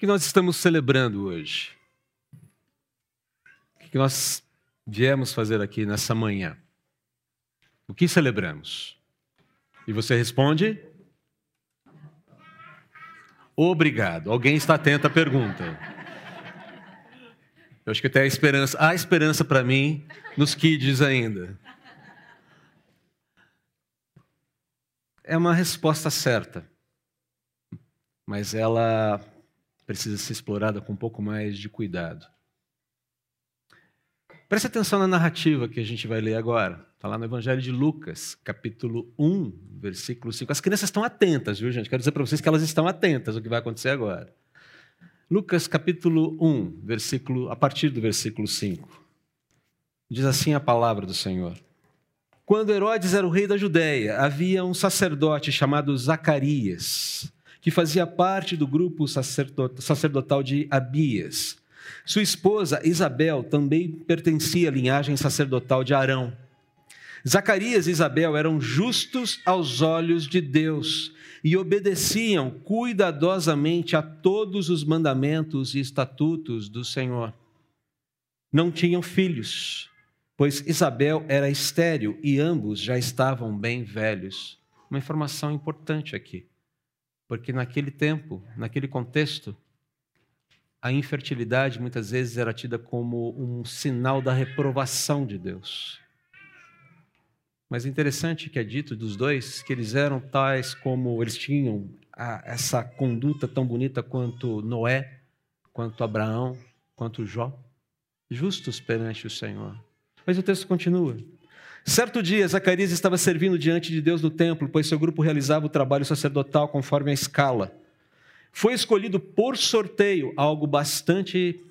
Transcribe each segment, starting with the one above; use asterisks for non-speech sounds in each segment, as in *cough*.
que nós estamos celebrando hoje? O que nós viemos fazer aqui nessa manhã? O que celebramos? E você responde? Obrigado. Alguém está atento à pergunta. Eu acho que tem a esperança. Há esperança para mim nos kids ainda. É uma resposta certa, mas ela precisa ser explorada com um pouco mais de cuidado. Preste atenção na narrativa que a gente vai ler agora. Está lá no Evangelho de Lucas, capítulo 1, versículo 5. As crianças estão atentas, viu, gente? Quero dizer para vocês que elas estão atentas ao que vai acontecer agora. Lucas, capítulo 1, versículo, a partir do versículo 5. Diz assim a palavra do Senhor. Quando Herodes era o rei da Judéia, havia um sacerdote chamado Zacarias, que fazia parte do grupo sacerdotal de Abias. Sua esposa Isabel também pertencia à linhagem sacerdotal de Arão. Zacarias e Isabel eram justos aos olhos de Deus e obedeciam cuidadosamente a todos os mandamentos e estatutos do Senhor. Não tinham filhos, pois Isabel era estéril e ambos já estavam bem velhos. Uma informação importante aqui, porque naquele tempo, naquele contexto, a infertilidade muitas vezes era tida como um sinal da reprovação de Deus. Mas é interessante que é dito dos dois que eles eram tais como eles tinham a, essa conduta tão bonita quanto Noé, quanto Abraão, quanto Jó, justos perante o Senhor. Mas o texto continua. Certo dia, Zacarias estava servindo diante de Deus no templo, pois seu grupo realizava o trabalho sacerdotal conforme a escala. Foi escolhido por sorteio, algo bastante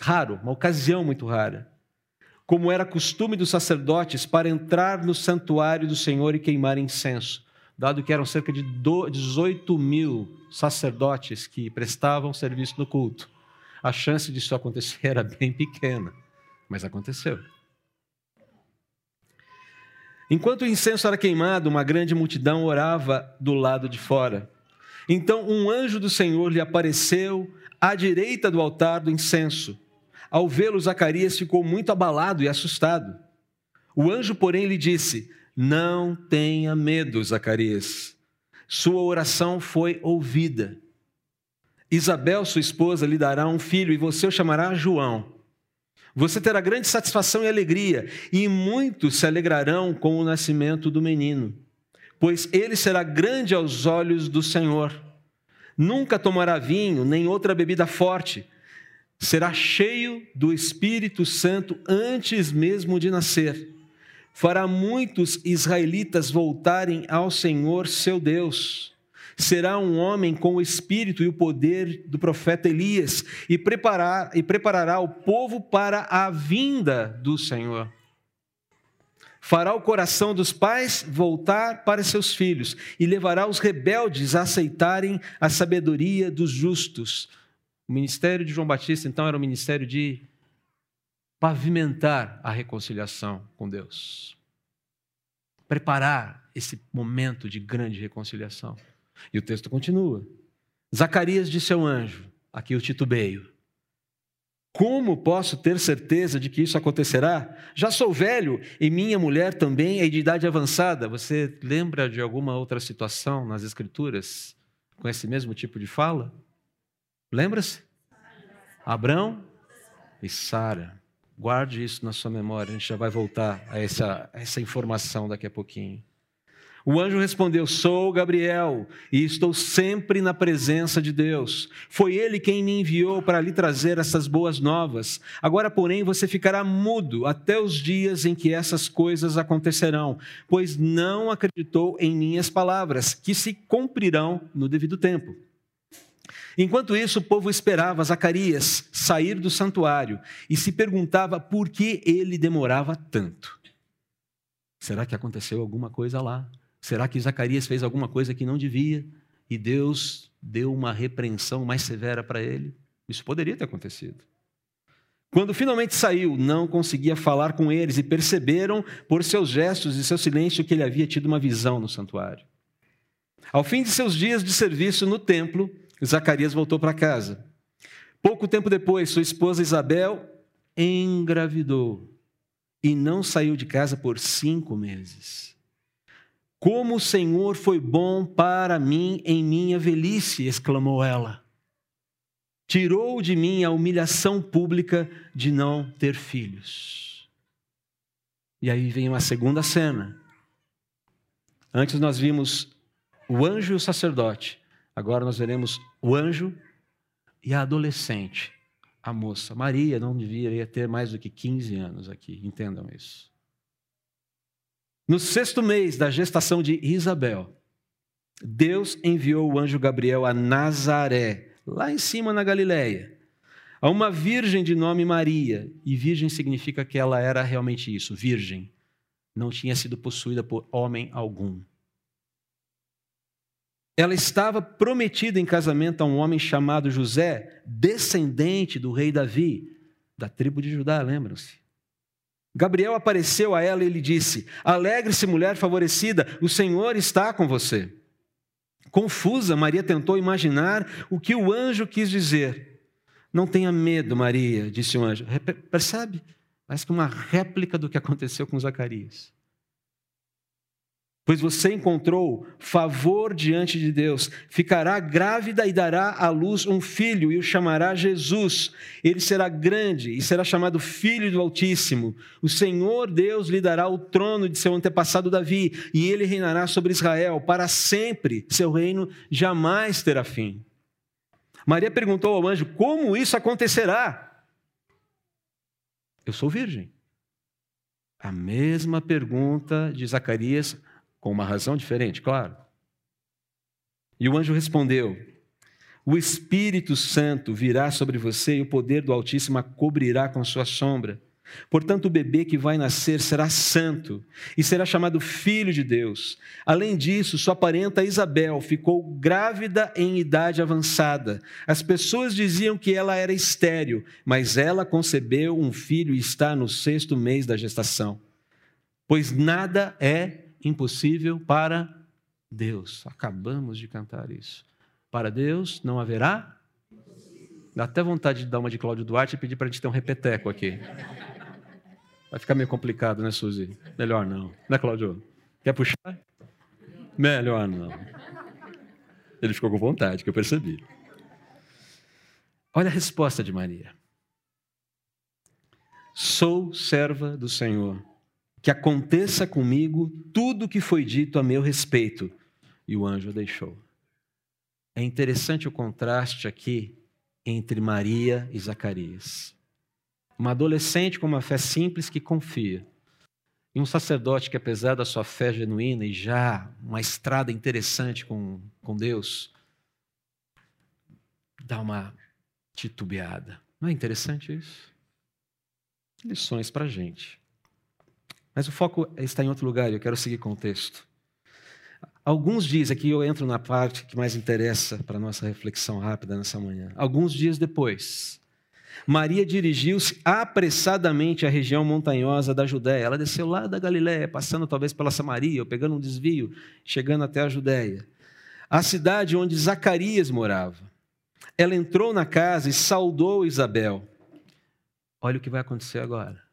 raro, uma ocasião muito rara, como era costume dos sacerdotes para entrar no santuário do Senhor e queimar incenso, dado que eram cerca de 18 mil sacerdotes que prestavam serviço no culto. A chance disso acontecer *laughs* era bem pequena, mas aconteceu. Enquanto o incenso era queimado, uma grande multidão orava do lado de fora. Então um anjo do Senhor lhe apareceu à direita do altar do incenso. Ao vê-lo, Zacarias ficou muito abalado e assustado. O anjo, porém, lhe disse: Não tenha medo, Zacarias. Sua oração foi ouvida. Isabel, sua esposa, lhe dará um filho e você o chamará João. Você terá grande satisfação e alegria, e muitos se alegrarão com o nascimento do menino pois ele será grande aos olhos do Senhor. Nunca tomará vinho, nem outra bebida forte. Será cheio do Espírito Santo antes mesmo de nascer. Fará muitos israelitas voltarem ao Senhor seu Deus. Será um homem com o espírito e o poder do profeta Elias e, preparar, e preparará o povo para a vinda do Senhor fará o coração dos pais voltar para seus filhos e levará os rebeldes a aceitarem a sabedoria dos justos. O ministério de João Batista, então, era o ministério de pavimentar a reconciliação com Deus, preparar esse momento de grande reconciliação. E o texto continua. Zacarias disse ao anjo, aqui o titubeio, como posso ter certeza de que isso acontecerá? Já sou velho e minha mulher também é de idade avançada. Você lembra de alguma outra situação nas Escrituras com esse mesmo tipo de fala? Lembra-se? Abraão e Sara. Guarde isso na sua memória, a gente já vai voltar a essa, a essa informação daqui a pouquinho. O anjo respondeu: Sou Gabriel e estou sempre na presença de Deus. Foi ele quem me enviou para lhe trazer essas boas novas. Agora, porém, você ficará mudo até os dias em que essas coisas acontecerão, pois não acreditou em minhas palavras, que se cumprirão no devido tempo. Enquanto isso, o povo esperava Zacarias sair do santuário e se perguntava por que ele demorava tanto. Será que aconteceu alguma coisa lá? Será que Zacarias fez alguma coisa que não devia e Deus deu uma repreensão mais severa para ele? Isso poderia ter acontecido. Quando finalmente saiu, não conseguia falar com eles e perceberam por seus gestos e seu silêncio que ele havia tido uma visão no santuário. Ao fim de seus dias de serviço no templo, Zacarias voltou para casa. Pouco tempo depois, sua esposa Isabel engravidou e não saiu de casa por cinco meses. Como o Senhor foi bom para mim em minha velhice, exclamou ela. Tirou de mim a humilhação pública de não ter filhos. E aí vem uma segunda cena. Antes nós vimos o anjo e o sacerdote. Agora nós veremos o anjo e a adolescente, a moça. Maria não deveria ter mais do que 15 anos aqui, entendam isso. No sexto mês da gestação de Isabel, Deus enviou o anjo Gabriel a Nazaré, lá em cima na Galiléia, a uma virgem de nome Maria. E virgem significa que ela era realmente isso, virgem. Não tinha sido possuída por homem algum. Ela estava prometida em casamento a um homem chamado José, descendente do rei Davi, da tribo de Judá, lembram-se? Gabriel apareceu a ela e lhe disse: Alegre-se, mulher favorecida, o Senhor está com você. Confusa, Maria tentou imaginar o que o anjo quis dizer. Não tenha medo, Maria, disse o anjo. Percebe? Parece que uma réplica do que aconteceu com Zacarias pois você encontrou favor diante de Deus. Ficará grávida e dará à luz um filho e o chamará Jesus. Ele será grande e será chamado Filho do Altíssimo. O Senhor Deus lhe dará o trono de seu antepassado Davi e ele reinará sobre Israel para sempre. Seu reino jamais terá fim. Maria perguntou ao anjo: Como isso acontecerá? Eu sou virgem. A mesma pergunta de Zacarias com uma razão diferente, claro. E o anjo respondeu: O Espírito Santo virá sobre você e o poder do Altíssimo a cobrirá com sua sombra. Portanto, o bebê que vai nascer será santo e será chamado Filho de Deus. Além disso, sua parenta Isabel ficou grávida em idade avançada. As pessoas diziam que ela era estéril, mas ela concebeu um filho e está no sexto mês da gestação. Pois nada é impossível para Deus. Acabamos de cantar isso. Para Deus não haverá. Dá até vontade de dar uma de Cláudio Duarte e pedir para a gente ter um repeteco aqui. Vai ficar meio complicado, né, Suzy? Melhor não. Né, Cláudio? Quer puxar? Melhor não. Ele ficou com vontade, que eu percebi. Olha a resposta de Maria. Sou serva do Senhor que aconteça comigo tudo o que foi dito a meu respeito. E o anjo deixou. É interessante o contraste aqui entre Maria e Zacarias. Uma adolescente com uma fé simples que confia. E um sacerdote que, apesar da sua fé genuína e já uma estrada interessante com, com Deus, dá uma titubeada. Não é interessante isso? Lições para a gente. Mas o foco está em outro lugar eu quero seguir com o texto. Alguns dias, aqui eu entro na parte que mais interessa para a nossa reflexão rápida nessa manhã. Alguns dias depois, Maria dirigiu-se apressadamente à região montanhosa da Judéia. Ela desceu lá da Galiléia, passando talvez pela Samaria, ou pegando um desvio, chegando até a Judéia. A cidade onde Zacarias morava. Ela entrou na casa e saudou Isabel. Olha o que vai acontecer agora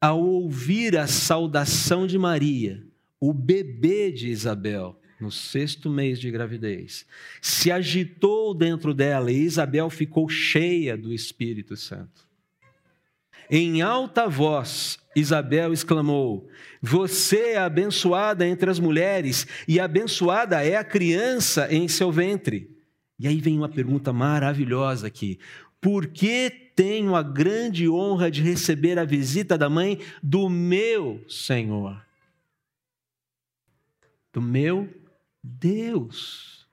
ao ouvir a saudação de Maria, o bebê de Isabel, no sexto mês de gravidez, se agitou dentro dela e Isabel ficou cheia do Espírito Santo. Em alta voz, Isabel exclamou: Você é abençoada entre as mulheres, e abençoada é a criança em seu ventre. E aí vem uma pergunta maravilhosa aqui: Por que tenho a grande honra de receber a visita da mãe do meu Senhor, do meu Deus.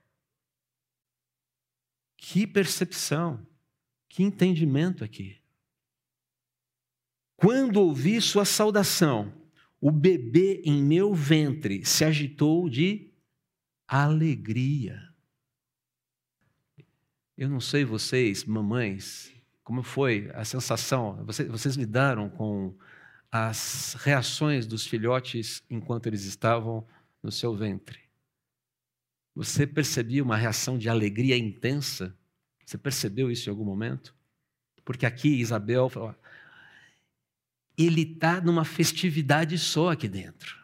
Que percepção, que entendimento aqui. Quando ouvi sua saudação, o bebê em meu ventre se agitou de alegria. Eu não sei vocês, mamães, como foi a sensação? Vocês, vocês lidaram com as reações dos filhotes enquanto eles estavam no seu ventre? Você percebia uma reação de alegria intensa? Você percebeu isso em algum momento? Porque aqui Isabel falou, ele está numa festividade só aqui dentro.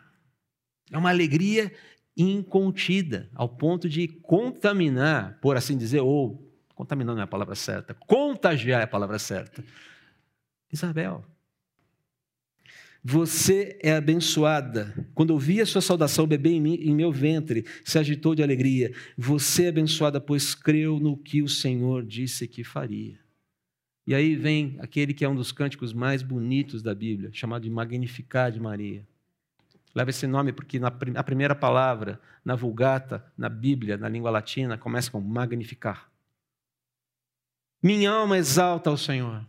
É uma alegria incontida, ao ponto de contaminar, por assim dizer, ou contaminar não é a palavra certa, contagiar é a palavra certa. Isabel, você é abençoada. Quando ouvi a sua saudação, o bebê em, mim, em meu ventre se agitou de alegria. Você é abençoada, pois creu no que o Senhor disse que faria. E aí vem aquele que é um dos cânticos mais bonitos da Bíblia, chamado de Magnificar de Maria. Leva esse nome porque na, a primeira palavra, na Vulgata, na Bíblia, na língua latina, começa com magnificar. Minha alma exalta ao Senhor.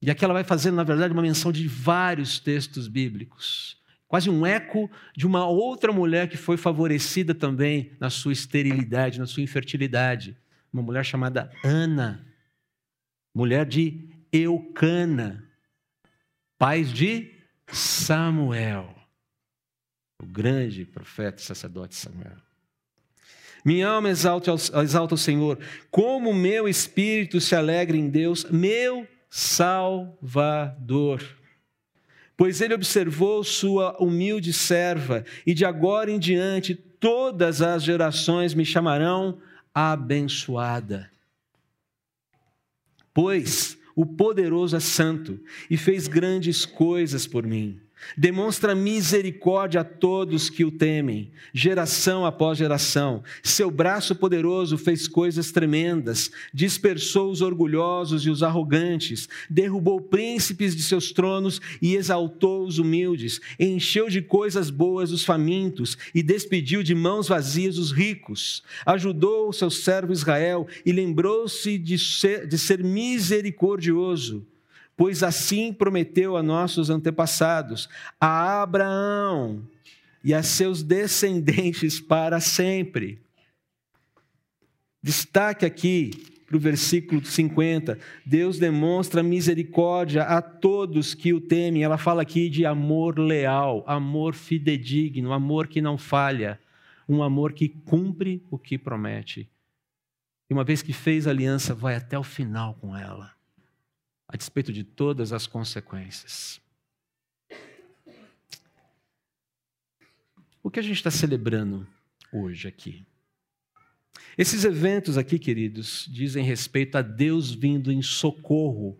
E aqui ela vai fazendo, na verdade, uma menção de vários textos bíblicos. Quase um eco de uma outra mulher que foi favorecida também na sua esterilidade, na sua infertilidade. Uma mulher chamada Ana, mulher de Eucana, pais de Samuel o grande profeta e sacerdote Samuel. Minha alma exalta, exalta o Senhor, como meu espírito se alegra em Deus, meu Salvador. Pois ele observou sua humilde serva, e de agora em diante todas as gerações me chamarão abençoada. Pois o poderoso é santo e fez grandes coisas por mim. Demonstra misericórdia a todos que o temem, geração após geração. Seu braço poderoso fez coisas tremendas, dispersou os orgulhosos e os arrogantes, derrubou príncipes de seus tronos e exaltou os humildes, encheu de coisas boas os famintos e despediu de mãos vazias os ricos. Ajudou o seu servo Israel e lembrou-se de ser, de ser misericordioso pois assim prometeu a nossos antepassados, a Abraão e a seus descendentes para sempre. Destaque aqui para o versículo 50. Deus demonstra misericórdia a todos que o temem. Ela fala aqui de amor leal, amor fidedigno, amor que não falha, um amor que cumpre o que promete. E uma vez que fez aliança, vai até o final com ela a despeito de todas as consequências. O que a gente está celebrando hoje aqui? Esses eventos aqui, queridos, dizem respeito a Deus vindo em socorro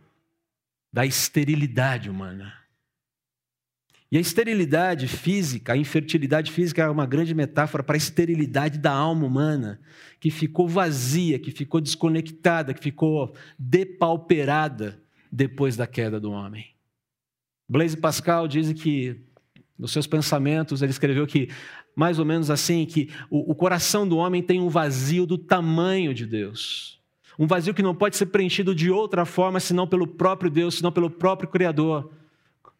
da esterilidade humana. E a esterilidade física, a infertilidade física é uma grande metáfora para a esterilidade da alma humana, que ficou vazia, que ficou desconectada, que ficou depauperada depois da queda do homem. Blaise Pascal diz que, nos seus pensamentos, ele escreveu que, mais ou menos assim, que o, o coração do homem tem um vazio do tamanho de Deus. Um vazio que não pode ser preenchido de outra forma senão pelo próprio Deus, senão pelo próprio Criador.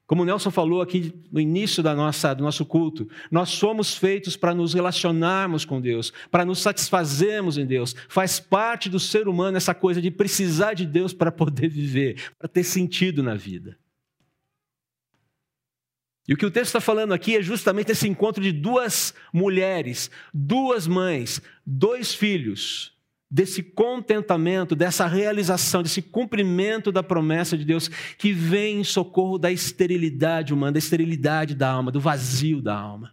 Como o Nelson falou aqui no início da nossa, do nosso culto, nós somos feitos para nos relacionarmos com Deus, para nos satisfazermos em Deus. Faz parte do ser humano essa coisa de precisar de Deus para poder viver, para ter sentido na vida. E o que o texto está falando aqui é justamente esse encontro de duas mulheres, duas mães, dois filhos, desse contentamento, dessa realização, desse cumprimento da promessa de Deus que vem em socorro da esterilidade humana, da esterilidade da alma, do vazio da alma.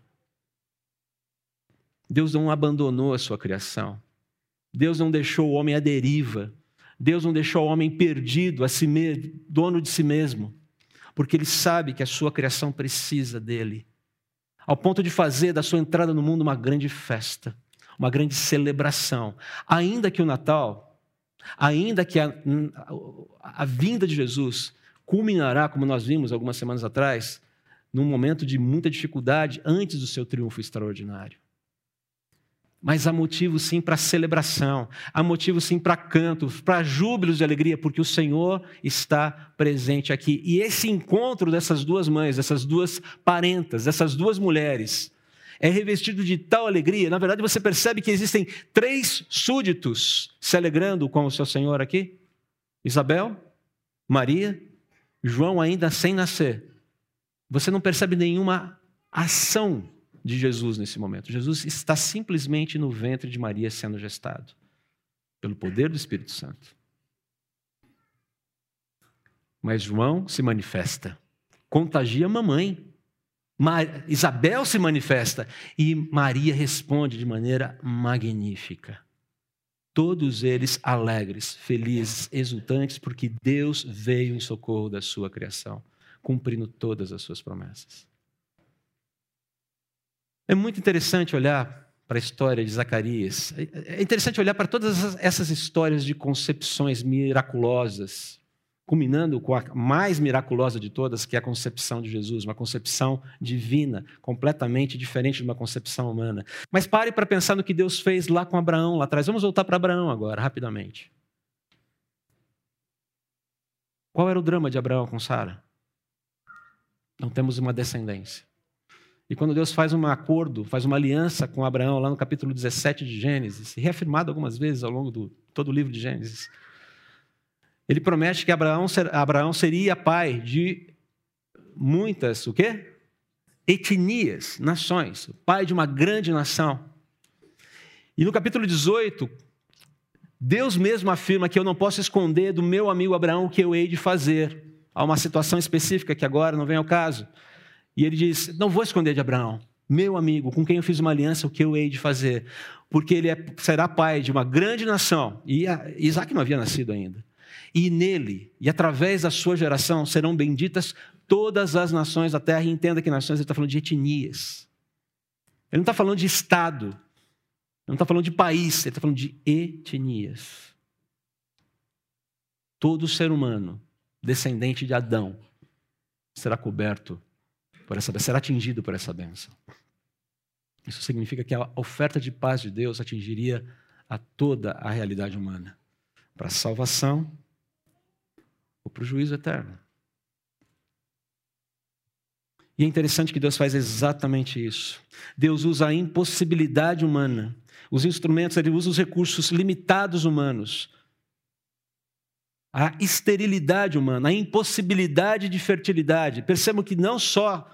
Deus não abandonou a sua criação. Deus não deixou o homem à deriva. Deus não deixou o homem perdido, a si mesmo, dono de si mesmo, porque ele sabe que a sua criação precisa dele, ao ponto de fazer da sua entrada no mundo uma grande festa uma grande celebração. Ainda que o Natal, ainda que a, a vinda de Jesus culminará, como nós vimos algumas semanas atrás, num momento de muita dificuldade antes do seu triunfo extraordinário. Mas há motivo sim para celebração, há motivo sim para canto, para júbilos de alegria, porque o Senhor está presente aqui. E esse encontro dessas duas mães, dessas duas parentas, dessas duas mulheres, é revestido de tal alegria. Na verdade, você percebe que existem três súditos se alegrando com o seu Senhor aqui: Isabel, Maria, João ainda sem nascer. Você não percebe nenhuma ação de Jesus nesse momento. Jesus está simplesmente no ventre de Maria sendo gestado pelo poder do Espírito Santo. Mas João se manifesta, contagia a mamãe. Isabel se manifesta e Maria responde de maneira magnífica. Todos eles alegres, felizes, exultantes, porque Deus veio em socorro da sua criação, cumprindo todas as suas promessas. É muito interessante olhar para a história de Zacarias. É interessante olhar para todas essas histórias de concepções miraculosas, culminando com a mais miraculosa de todas, que é a concepção de Jesus, uma concepção divina, completamente diferente de uma concepção humana. Mas pare para pensar no que Deus fez lá com Abraão, lá atrás. Vamos voltar para Abraão agora, rapidamente. Qual era o drama de Abraão com Sara? Não temos uma descendência. E quando Deus faz um acordo, faz uma aliança com Abraão, lá no capítulo 17 de Gênesis, reafirmado algumas vezes ao longo de todo o livro de Gênesis, ele promete que Abraão, Abraão seria pai de muitas, o quê? Etnias, nações, pai de uma grande nação. E no capítulo 18, Deus mesmo afirma que eu não posso esconder do meu amigo Abraão o que eu hei de fazer. Há uma situação específica que agora não vem ao caso. E ele diz: Não vou esconder de Abraão, meu amigo, com quem eu fiz uma aliança, o que eu hei de fazer. Porque ele é, será pai de uma grande nação. E Isaac não havia nascido ainda e nele, e através da sua geração, serão benditas todas as nações da terra. E entenda que nações, ele está falando de etnias. Ele não está falando de Estado, ele não está falando de país, ele está falando de etnias. Todo ser humano, descendente de Adão, será coberto por essa será atingido por essa bênção. Isso significa que a oferta de paz de Deus atingiria a toda a realidade humana, para salvação ou para o juízo eterno. E é interessante que Deus faz exatamente isso. Deus usa a impossibilidade humana, os instrumentos, ele usa os recursos limitados humanos, a esterilidade humana, a impossibilidade de fertilidade. Percebam que não só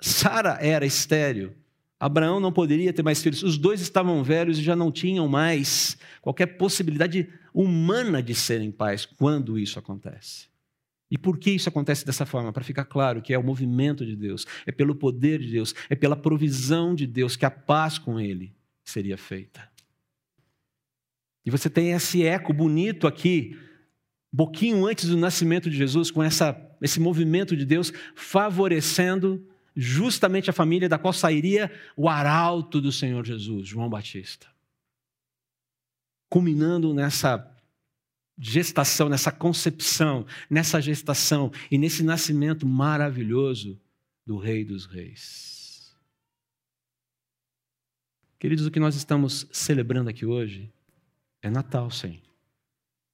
Sara era estéril, Abraão não poderia ter mais filhos. Os dois estavam velhos e já não tinham mais qualquer possibilidade humana de serem pais quando isso acontece. E por que isso acontece dessa forma? Para ficar claro que é o movimento de Deus, é pelo poder de Deus, é pela provisão de Deus que a paz com Ele seria feita. E você tem esse eco bonito aqui, um pouquinho antes do nascimento de Jesus, com essa, esse movimento de Deus favorecendo justamente a família da qual sairia o arauto do Senhor Jesus, João Batista. Culminando nessa gestação, nessa concepção, nessa gestação e nesse nascimento maravilhoso do Rei dos Reis. Queridos, o que nós estamos celebrando aqui hoje é Natal, sim.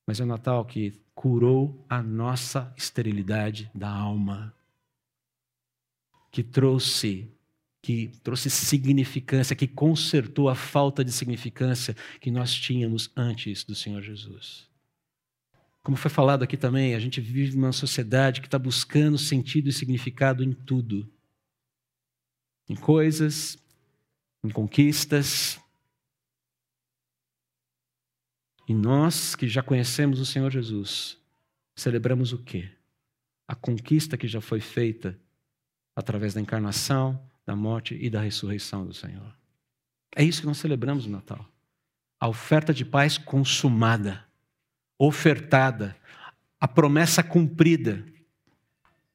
Mas é Natal que curou a nossa esterilidade da alma que trouxe que trouxe significância, que consertou a falta de significância que nós tínhamos antes do Senhor Jesus. Como foi falado aqui também, a gente vive numa sociedade que está buscando sentido e significado em tudo. Em coisas, em conquistas. E nós que já conhecemos o Senhor Jesus, celebramos o quê? A conquista que já foi feita através da encarnação, da morte e da ressurreição do Senhor. É isso que nós celebramos no Natal. A oferta de paz consumada, ofertada, a promessa cumprida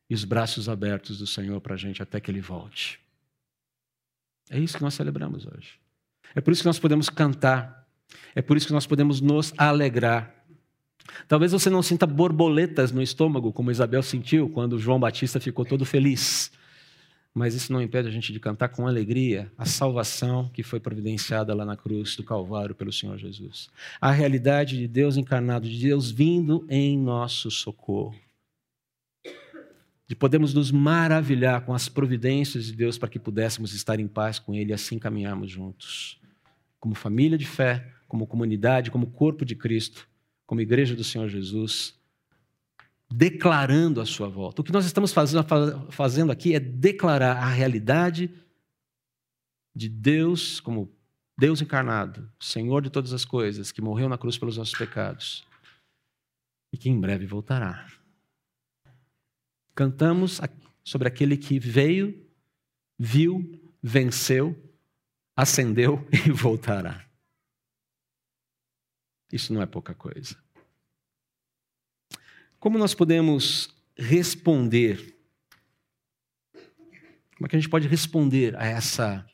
e os braços abertos do Senhor para a gente até que Ele volte. É isso que nós celebramos hoje. É por isso que nós podemos cantar. É por isso que nós podemos nos alegrar. Talvez você não sinta borboletas no estômago, como Isabel sentiu quando João Batista ficou todo feliz mas isso não impede a gente de cantar com alegria a salvação que foi providenciada lá na cruz do Calvário pelo Senhor Jesus. A realidade de Deus encarnado, de Deus vindo em nosso socorro. De podermos nos maravilhar com as providências de Deus para que pudéssemos estar em paz com Ele e assim caminharmos juntos. Como família de fé, como comunidade, como corpo de Cristo, como igreja do Senhor Jesus, declarando a sua volta. O que nós estamos fazendo, aqui é declarar a realidade de Deus como Deus encarnado, Senhor de todas as coisas, que morreu na cruz pelos nossos pecados e que em breve voltará. Cantamos sobre aquele que veio, viu, venceu, ascendeu *laughs* e voltará. Isso não é pouca coisa. Como nós podemos responder? Como é que a gente pode responder a essa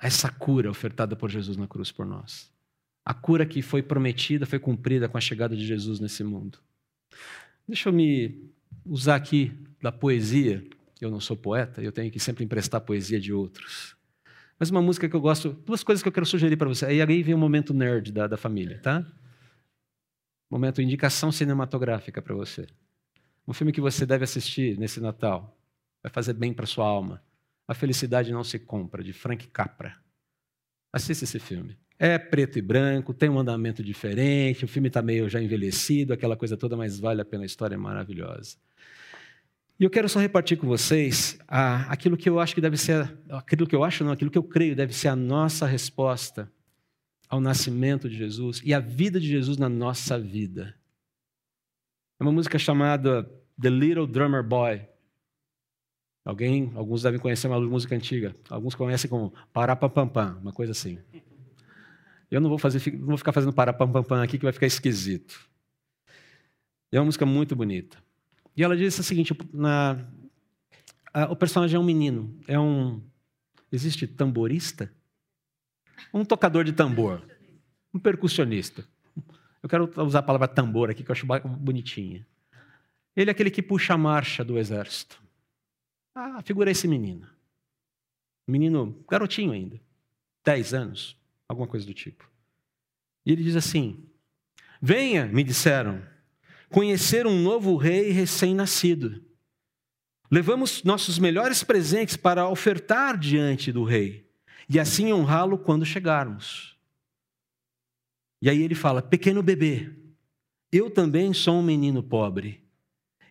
a essa cura ofertada por Jesus na cruz por nós? A cura que foi prometida, foi cumprida com a chegada de Jesus nesse mundo. Deixa eu me usar aqui da poesia. Eu não sou poeta, eu tenho que sempre emprestar poesia de outros. Mas uma música que eu gosto, duas coisas que eu quero sugerir para você. Aí aí vem o momento nerd da, da família, tá? Momento indicação cinematográfica para você. Um filme que você deve assistir nesse Natal. Vai fazer bem para sua alma. A Felicidade Não Se Compra, de Frank Capra. Assista esse filme. É preto e branco, tem um andamento diferente, o filme está meio já envelhecido, aquela coisa toda, mas vale a pena, a história é maravilhosa. E eu quero só repartir com vocês ah, aquilo que eu acho que deve ser, aquilo que eu acho não, aquilo que eu creio deve ser a nossa resposta ao nascimento de Jesus e à vida de Jesus na nossa vida. É uma música chamada The Little Drummer Boy. Alguém, alguns devem conhecer uma música antiga. Alguns conhecem como Parapapampam, uma coisa assim. Eu não vou, fazer, não vou ficar fazendo Parapampampam aqui que vai ficar esquisito. É uma música muito bonita. E ela diz o seguinte: na, a, o personagem é um menino, é um. Existe tamborista? Um tocador de tambor, um percussionista. Eu quero usar a palavra tambor aqui, que eu acho bonitinha. Ele é aquele que puxa a marcha do exército. Ah, figura esse menino. Menino, garotinho ainda, 10 anos, alguma coisa do tipo. E ele diz assim: Venha, me disseram, conhecer um novo rei recém-nascido. Levamos nossos melhores presentes para ofertar diante do rei e assim honrá-lo quando chegarmos. E aí ele fala: Pequeno bebê, eu também sou um menino pobre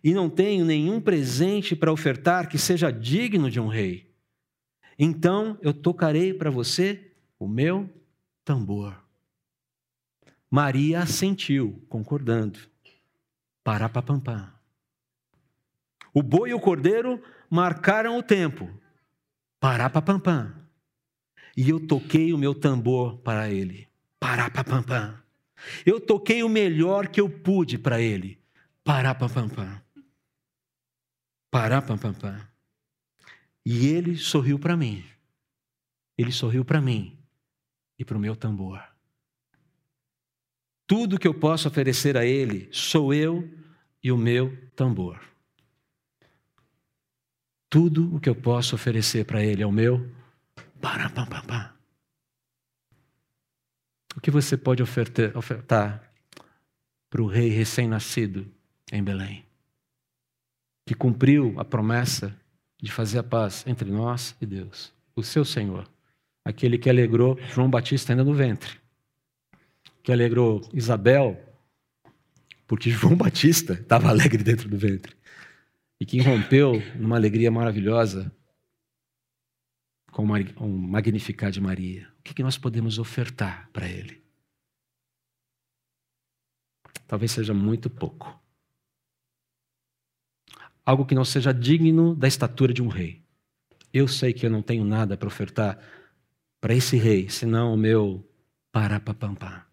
e não tenho nenhum presente para ofertar que seja digno de um rei. Então eu tocarei para você o meu tambor. Maria assentiu, concordando. Parapapampam. O boi e o cordeiro marcaram o tempo. Parapapampam. E eu toquei o meu tambor para ele. Parapapampam. Eu toquei o melhor que eu pude para ele. Parapapampam. Parapapampam. E ele sorriu para mim. Ele sorriu para mim e para o meu tambor. Tudo que eu posso oferecer a Ele sou eu e o meu tambor. Tudo o que eu posso oferecer para Ele é o meu. O que você pode ofertar para o rei recém-nascido em Belém? Que cumpriu a promessa de fazer a paz entre nós e Deus, o seu Senhor, aquele que alegrou João Batista ainda no ventre. Que alegrou Isabel, porque João Batista estava alegre dentro do ventre, e que rompeu numa alegria maravilhosa com um magnificar de Maria. O que nós podemos ofertar para Ele? Talvez seja muito pouco. Algo que não seja digno da estatura de um rei. Eu sei que eu não tenho nada para ofertar para esse rei, senão o meu parapapampá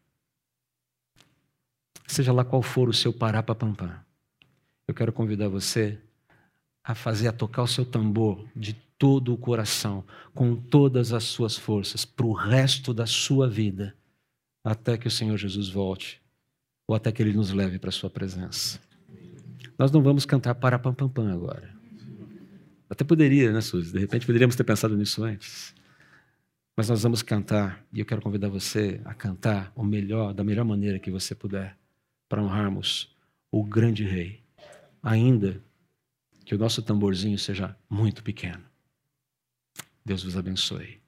seja lá qual for o seu pará papampam. Eu quero convidar você a fazer, a tocar o seu tambor de todo o coração, com todas as suas forças, para o resto da sua vida, até que o Senhor Jesus volte, ou até que Ele nos leve para a sua presença. Nós não vamos cantar para pam pam pam agora. Até poderia, né, Suzy? De repente poderíamos ter pensado nisso antes. Mas nós vamos cantar, e eu quero convidar você a cantar o melhor, da melhor maneira que você puder para honrarmos o grande rei, ainda que o nosso tamborzinho seja muito pequeno. Deus vos abençoe.